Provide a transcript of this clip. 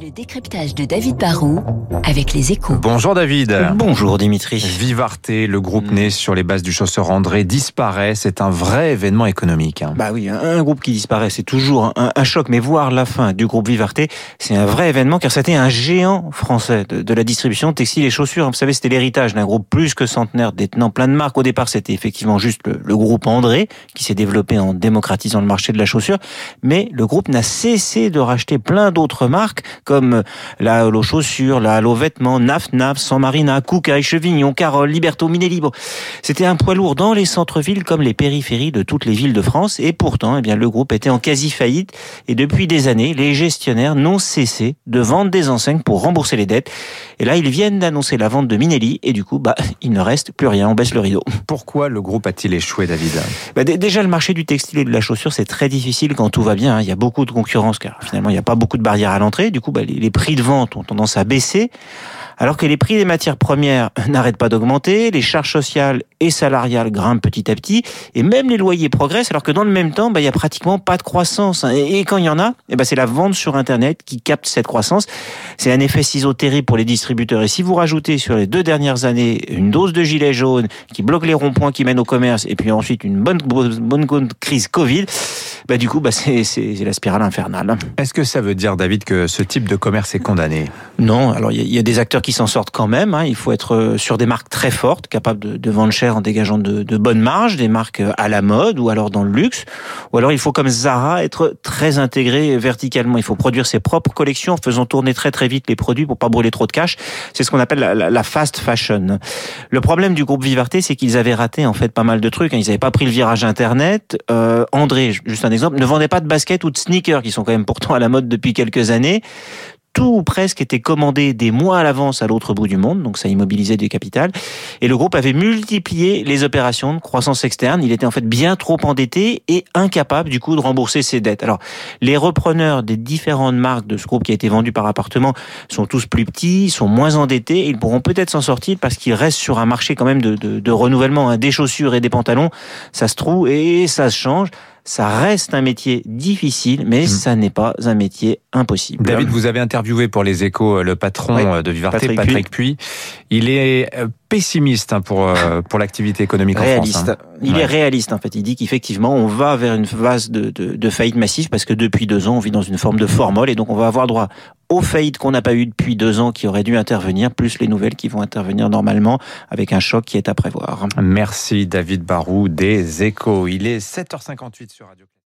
Le décryptage de David Barrault avec les échos. Bonjour David. Bonjour Dimitri. Vivarté, le groupe né sur les bases du chausseur André, disparaît. C'est un vrai événement économique. hein. Bah oui, un, un groupe qui disparaît, c'est toujours un, un choc. Mais voir la fin du groupe Vivarté, c'est un vrai événement car c'était un géant français de, de la distribution textile et chaussures. Vous savez, c'était l'héritage d'un groupe plus que centenaire détenant plein de marques. Au départ, c'était effectivement juste le, le groupe André qui s'est développé en démocratisant le marché de la chaussure. Mais le groupe n'a cessé de racheter plein d'autres marques comme la Halo Chaussures, la Halo Vêtements, Naf Naf, San Marina, Koukaï, Chevignon, Carole, Liberto, Minelli. Bon, c'était un poids lourd dans les centres-villes comme les périphéries de toutes les villes de France. Et pourtant, eh bien, le groupe était en quasi faillite. Et depuis des années, les gestionnaires n'ont cessé de vendre des enseignes pour rembourser les dettes. Et là, ils viennent d'annoncer la vente de Minelli. Et du coup, bah, il ne reste plus rien. On baisse le rideau. Pourquoi le groupe a-t-il échoué, David? Bah, dé- déjà, le marché du textile et de la chaussure, c'est très difficile quand tout va bien. hein. Il y a beaucoup de concurrence car finalement, il n'y a pas beaucoup de barrières à l'entrée. Du coup, bah, les, les prix de vente ont tendance à baisser. Alors que les prix des matières premières n'arrêtent pas d'augmenter, les charges sociales et salariales grimpent petit à petit, et même les loyers progressent, alors que dans le même temps, bah, il y a pratiquement pas de croissance. hein. Et, et quand il y en a, eh ben, c'est la vente sur Internet qui capte cette croissance. C'est un effet ciseau terrible pour les distributeurs. Et si vous rajoutez sur les deux dernières années une dose de gilet jaune qui bloque les ronds-points qui mènent au commerce, et puis ensuite une bonne, bonne, bonne crise Covid, bah, du coup, bah, c'est la spirale infernale. Est-ce que ça veut dire, David, que ce type de commerce est condamné? Non, alors il y, a- il y a des acteurs qui s'en sortent quand même. hein. Il faut être euh, sur des marques très fortes, capables de, vendre cher en dégageant de, bonnes marges, des marques euh, à la mode ou alors dans le luxe. Ou alors il faut, comme Zara, être très intégré verticalement. Il faut produire ses propres collections en faisant tourner très très vite les produits pour pas brûler trop de cash. C'est ce qu'on appelle la fast fashion. Le problème du groupe Vivarté, c'est qu'ils avaient raté en fait pas mal de trucs. hein. Ils n'avaient pas pris le virage Internet. Euh, André, juste un exemple, ne vendait pas de baskets ou de sneakers qui sont quand même pourtant à la mode depuis quelques années tout ou presque était commandé des mois à l'avance à l'autre bout du monde, donc ça immobilisait du capital. Et le groupe avait multiplié les opérations de croissance externe. Il était en fait bien trop endetté et incapable du coup de rembourser ses dettes. Alors, les repreneurs des différentes marques de ce groupe qui a été vendu par appartement sont tous plus petits, sont moins endettés. Ils pourront peut-être s'en sortir parce qu'ils restent sur un marché quand même de renouvellement. hein. Des chaussures et des pantalons, ça se trouve et ça se change. Ça reste un métier difficile, mais ça n'est pas un métier impossible. David, vous avez interviewé pour les échos euh, le patron Oui, euh, de Vivarté, Patrick Patrick, Puy. Il est euh, pessimiste hein, pour, pour l'activité économique en. France. hein. Il Ouais. est réaliste en fait. Il dit qu'effectivement on va vers une phase de, de, de faillite massive parce que depuis deux ans on vit dans une forme de formol et donc on va avoir droit aux faillites qu'on n'a pas eues depuis deux ans qui auraient dû intervenir, plus les nouvelles qui vont intervenir normalement avec un choc qui est à prévoir. Merci David Barou des échos. Il est 7h58 sur Radio.